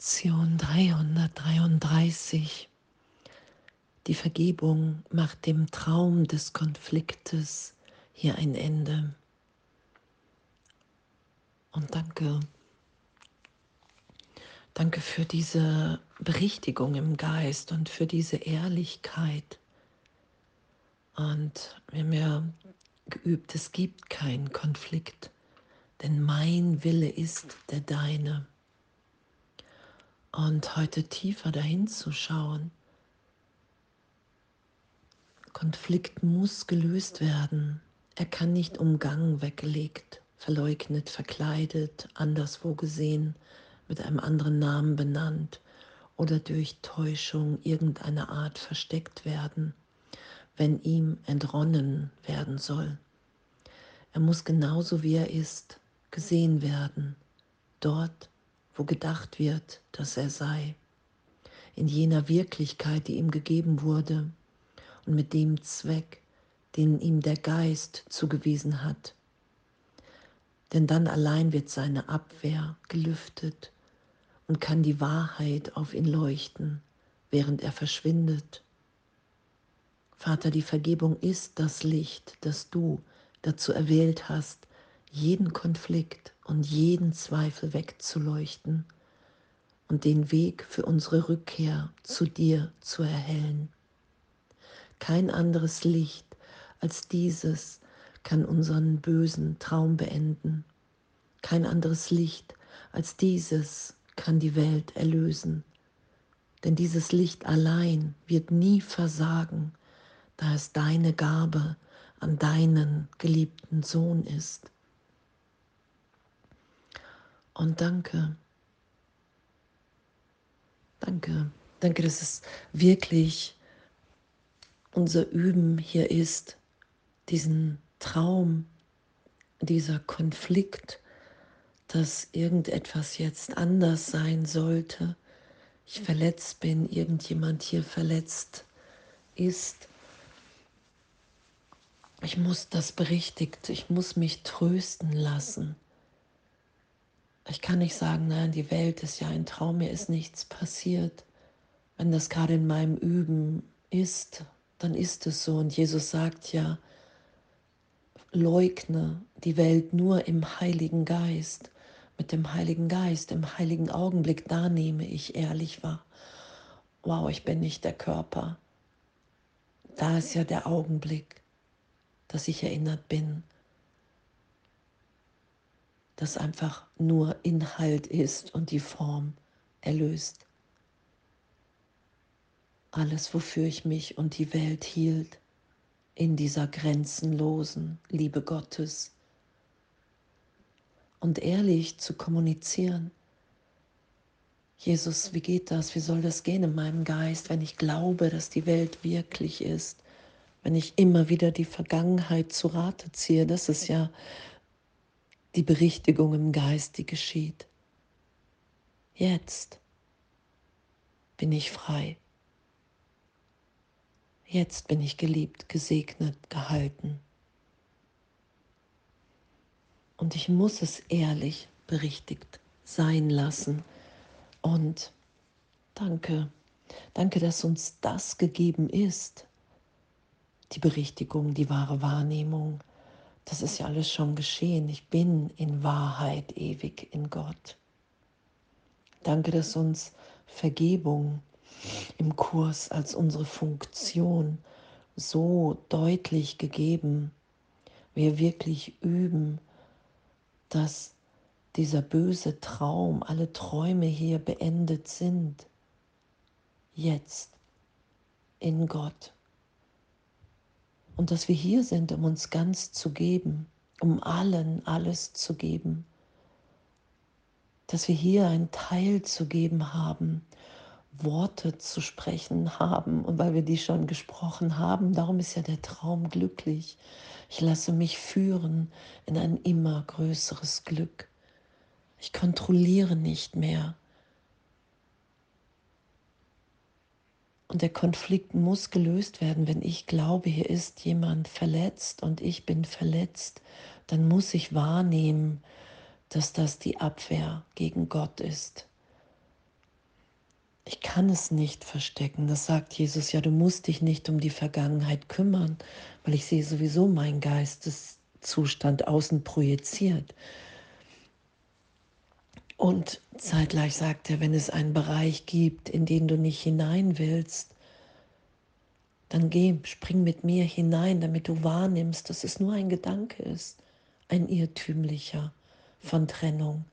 Lektion 333. Die Vergebung macht dem Traum des Konfliktes hier ein Ende. Und danke. Danke für diese Berichtigung im Geist und für diese Ehrlichkeit. Und wir haben ja geübt, es gibt keinen Konflikt, denn mein Wille ist der deine und heute tiefer dahin zu schauen. Konflikt muss gelöst werden. Er kann nicht umgangen, weggelegt, verleugnet, verkleidet, anderswo gesehen, mit einem anderen Namen benannt oder durch Täuschung irgendeiner Art versteckt werden, wenn ihm entronnen werden soll. Er muss genauso wie er ist gesehen werden, dort, wo gedacht wird, dass er sei, in jener Wirklichkeit, die ihm gegeben wurde und mit dem Zweck, den ihm der Geist zugewiesen hat. Denn dann allein wird seine Abwehr gelüftet und kann die Wahrheit auf ihn leuchten, während er verschwindet. Vater, die Vergebung ist das Licht, das du dazu erwählt hast, jeden Konflikt und jeden Zweifel wegzuleuchten und den Weg für unsere Rückkehr zu dir zu erhellen. Kein anderes Licht als dieses kann unseren bösen Traum beenden. Kein anderes Licht als dieses kann die Welt erlösen. Denn dieses Licht allein wird nie versagen, da es deine Gabe an deinen geliebten Sohn ist. Und danke. Danke. Danke, dass es wirklich unser Üben hier ist, diesen Traum, dieser Konflikt, dass irgendetwas jetzt anders sein sollte, ich verletzt bin, irgendjemand hier verletzt ist. Ich muss das berichtigt, ich muss mich trösten lassen. Ich kann nicht sagen, nein, die Welt ist ja ein Traum, mir ist nichts passiert. Wenn das gerade in meinem Üben ist, dann ist es so. Und Jesus sagt ja, leugne die Welt nur im Heiligen Geist. Mit dem Heiligen Geist, im heiligen Augenblick, da nehme ich ehrlich wahr. Wow, ich bin nicht der Körper. Da ist ja der Augenblick, dass ich erinnert bin, das einfach nur Inhalt ist und die Form erlöst. Alles, wofür ich mich und die Welt hielt, in dieser grenzenlosen Liebe Gottes. Und ehrlich zu kommunizieren. Jesus, wie geht das? Wie soll das gehen in meinem Geist, wenn ich glaube, dass die Welt wirklich ist? Wenn ich immer wieder die Vergangenheit zu Rate ziehe, das ist ja die Berichtigung im Geist, die geschieht. Jetzt bin ich frei. Jetzt bin ich geliebt, gesegnet, gehalten. Und ich muss es ehrlich berichtigt sein lassen. Und danke, danke, dass uns das gegeben ist. Die Berichtigung, die wahre Wahrnehmung, das ist ja alles schon geschehen. Ich bin in Wahrheit ewig in Gott. Danke, dass uns Vergebung im Kurs als unsere Funktion so deutlich gegeben, wir wirklich üben, dass dieser böse Traum, alle Träume hier beendet sind. Jetzt in Gott und dass wir hier sind, um uns ganz zu geben, um allen alles zu geben, dass wir hier einen Teil zu geben haben, Worte zu sprechen haben und weil wir die schon gesprochen haben, darum ist ja der Traum glücklich. Ich lasse mich führen in ein immer größeres Glück. Ich kontrolliere nicht mehr. Und der Konflikt muss gelöst werden. Wenn ich glaube, hier ist jemand verletzt und ich bin verletzt, dann muss ich wahrnehmen, dass das die Abwehr gegen Gott ist. Ich kann es nicht verstecken. Das sagt Jesus ja, du musst dich nicht um die Vergangenheit kümmern, weil ich sehe sowieso meinen Geisteszustand außen projiziert. Und zeitgleich sagt er, wenn es einen Bereich gibt, in den du nicht hinein willst, dann geh, spring mit mir hinein, damit du wahrnimmst, dass es nur ein Gedanke ist, ein irrtümlicher von Trennung,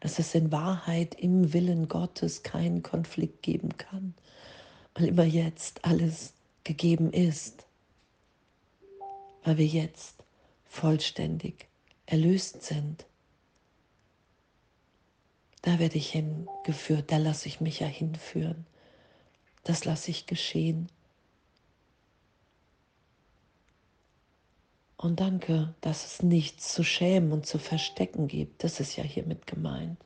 dass es in Wahrheit im Willen Gottes keinen Konflikt geben kann, weil immer jetzt alles gegeben ist, weil wir jetzt vollständig erlöst sind da werde ich hingeführt, da lasse ich mich ja hinführen. Das lasse ich geschehen. Und danke, dass es nichts zu schämen und zu verstecken gibt. Das ist ja hiermit gemeint.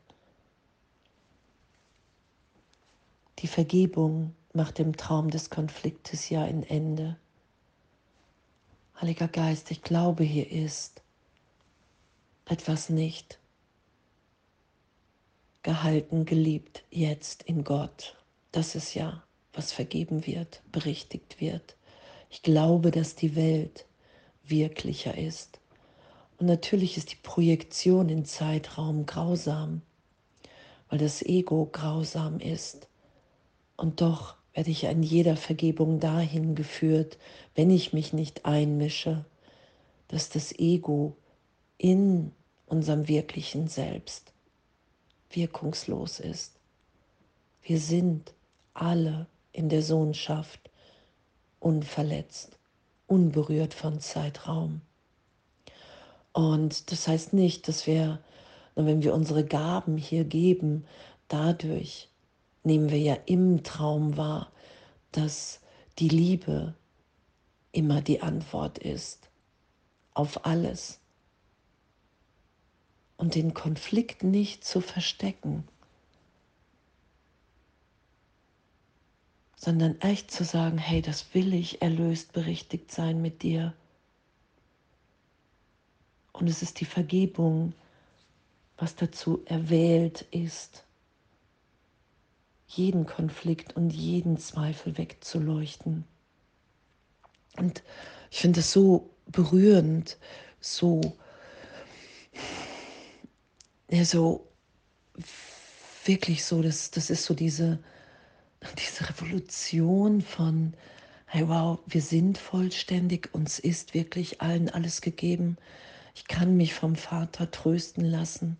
Die Vergebung macht dem Traum des Konfliktes ja ein Ende. Heiliger Geist, ich glaube, hier ist etwas nicht gehalten, geliebt, jetzt in Gott. Das ist ja, was vergeben wird, berichtigt wird. Ich glaube, dass die Welt wirklicher ist. Und natürlich ist die Projektion in Zeitraum grausam, weil das Ego grausam ist. Und doch werde ich an jeder Vergebung dahin geführt, wenn ich mich nicht einmische, dass das Ego in unserem wirklichen Selbst wirkungslos ist. Wir sind alle in der Sohnschaft unverletzt, unberührt von Zeitraum. Und das heißt nicht, dass wir, wenn wir unsere Gaben hier geben, dadurch nehmen wir ja im Traum wahr, dass die Liebe immer die Antwort ist auf alles und den Konflikt nicht zu verstecken, sondern echt zu sagen, hey, das will ich erlöst, berichtigt sein mit dir. Und es ist die Vergebung, was dazu erwählt ist, jeden Konflikt und jeden Zweifel wegzuleuchten. Und ich finde es so berührend, so so wirklich so, das, das ist so diese, diese Revolution von, hey wow, wir sind vollständig, uns ist wirklich allen alles gegeben. Ich kann mich vom Vater trösten lassen.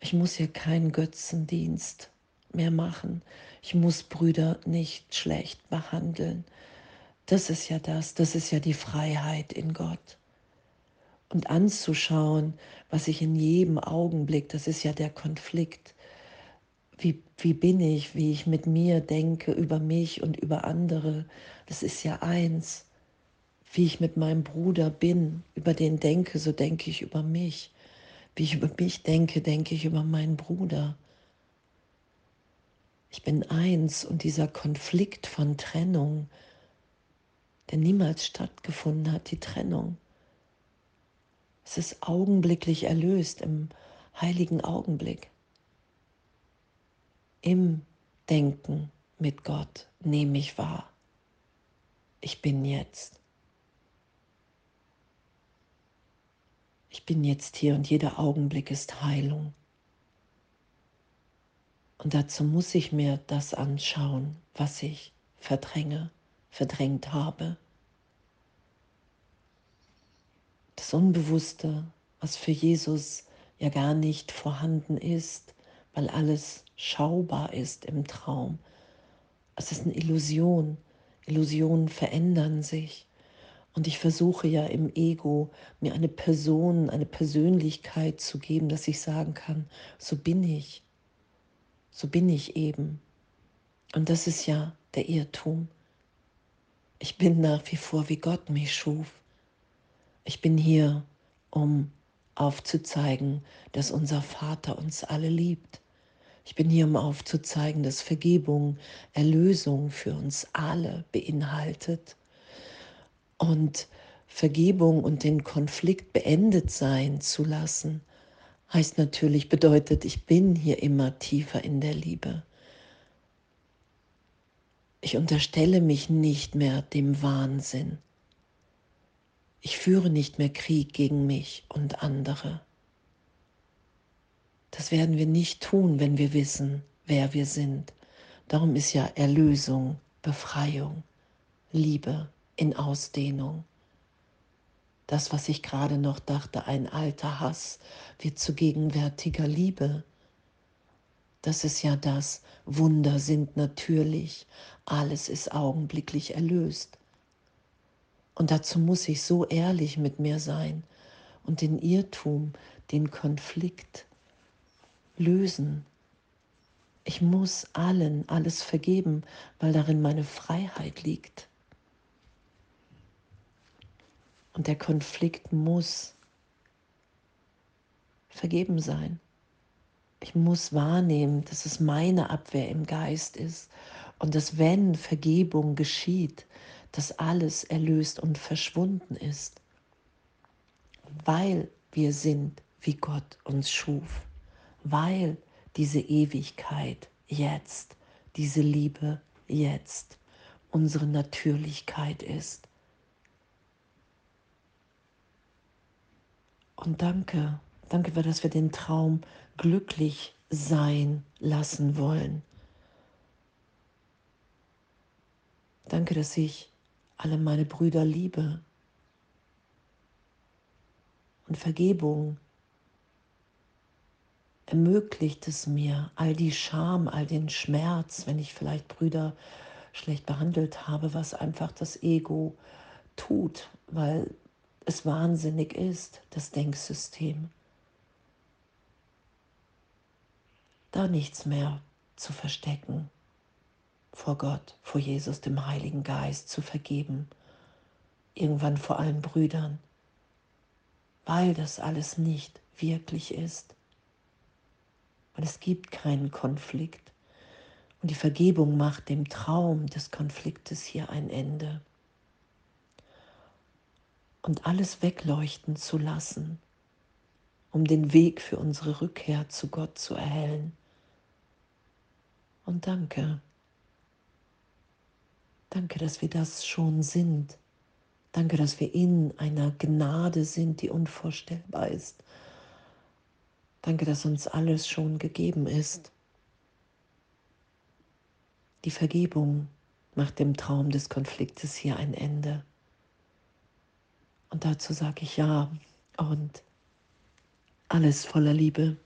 Ich muss hier keinen Götzendienst mehr machen. Ich muss Brüder nicht schlecht behandeln. Das ist ja das, das ist ja die Freiheit in Gott und anzuschauen, was ich in jedem Augenblick, das ist ja der Konflikt, wie, wie bin ich, wie ich mit mir denke, über mich und über andere, das ist ja eins. Wie ich mit meinem Bruder bin, über den denke, so denke ich über mich. Wie ich über mich denke, denke ich über meinen Bruder. Ich bin eins und dieser Konflikt von Trennung, der niemals stattgefunden hat, die Trennung, es ist augenblicklich erlöst im heiligen Augenblick. Im Denken mit Gott nehme ich wahr. Ich bin jetzt. Ich bin jetzt hier und jeder Augenblick ist Heilung. Und dazu muss ich mir das anschauen, was ich verdränge, verdrängt habe. Das Unbewusste, was für Jesus ja gar nicht vorhanden ist, weil alles schaubar ist im Traum. Es ist eine Illusion. Illusionen verändern sich. Und ich versuche ja im Ego mir eine Person, eine Persönlichkeit zu geben, dass ich sagen kann, so bin ich. So bin ich eben. Und das ist ja der Irrtum. Ich bin nach wie vor, wie Gott mich schuf. Ich bin hier, um aufzuzeigen, dass unser Vater uns alle liebt. Ich bin hier, um aufzuzeigen, dass Vergebung, Erlösung für uns alle beinhaltet. Und Vergebung und den Konflikt beendet sein zu lassen, heißt natürlich, bedeutet, ich bin hier immer tiefer in der Liebe. Ich unterstelle mich nicht mehr dem Wahnsinn. Ich führe nicht mehr Krieg gegen mich und andere. Das werden wir nicht tun, wenn wir wissen, wer wir sind. Darum ist ja Erlösung, Befreiung, Liebe in Ausdehnung. Das, was ich gerade noch dachte, ein alter Hass, wird zu gegenwärtiger Liebe. Das ist ja das, Wunder sind natürlich, alles ist augenblicklich erlöst. Und dazu muss ich so ehrlich mit mir sein und den Irrtum, den Konflikt lösen. Ich muss allen alles vergeben, weil darin meine Freiheit liegt. Und der Konflikt muss vergeben sein. Ich muss wahrnehmen, dass es meine Abwehr im Geist ist und dass wenn Vergebung geschieht, dass alles erlöst und verschwunden ist, weil wir sind, wie Gott uns schuf, weil diese Ewigkeit jetzt, diese Liebe jetzt unsere Natürlichkeit ist. Und danke, danke, dass wir den Traum glücklich sein lassen wollen. Danke, dass ich alle meine Brüder liebe. Und Vergebung ermöglicht es mir, all die Scham, all den Schmerz, wenn ich vielleicht Brüder schlecht behandelt habe, was einfach das Ego tut, weil es wahnsinnig ist, das Denksystem. Da nichts mehr zu verstecken vor Gott, vor Jesus, dem Heiligen Geist, zu vergeben, irgendwann vor allen Brüdern, weil das alles nicht wirklich ist. Und es gibt keinen Konflikt. Und die Vergebung macht dem Traum des Konfliktes hier ein Ende und alles wegleuchten zu lassen, um den Weg für unsere Rückkehr zu Gott zu erhellen. Und danke. Danke, dass wir das schon sind. Danke, dass wir in einer Gnade sind, die unvorstellbar ist. Danke, dass uns alles schon gegeben ist. Die Vergebung macht dem Traum des Konfliktes hier ein Ende. Und dazu sage ich ja und alles voller Liebe.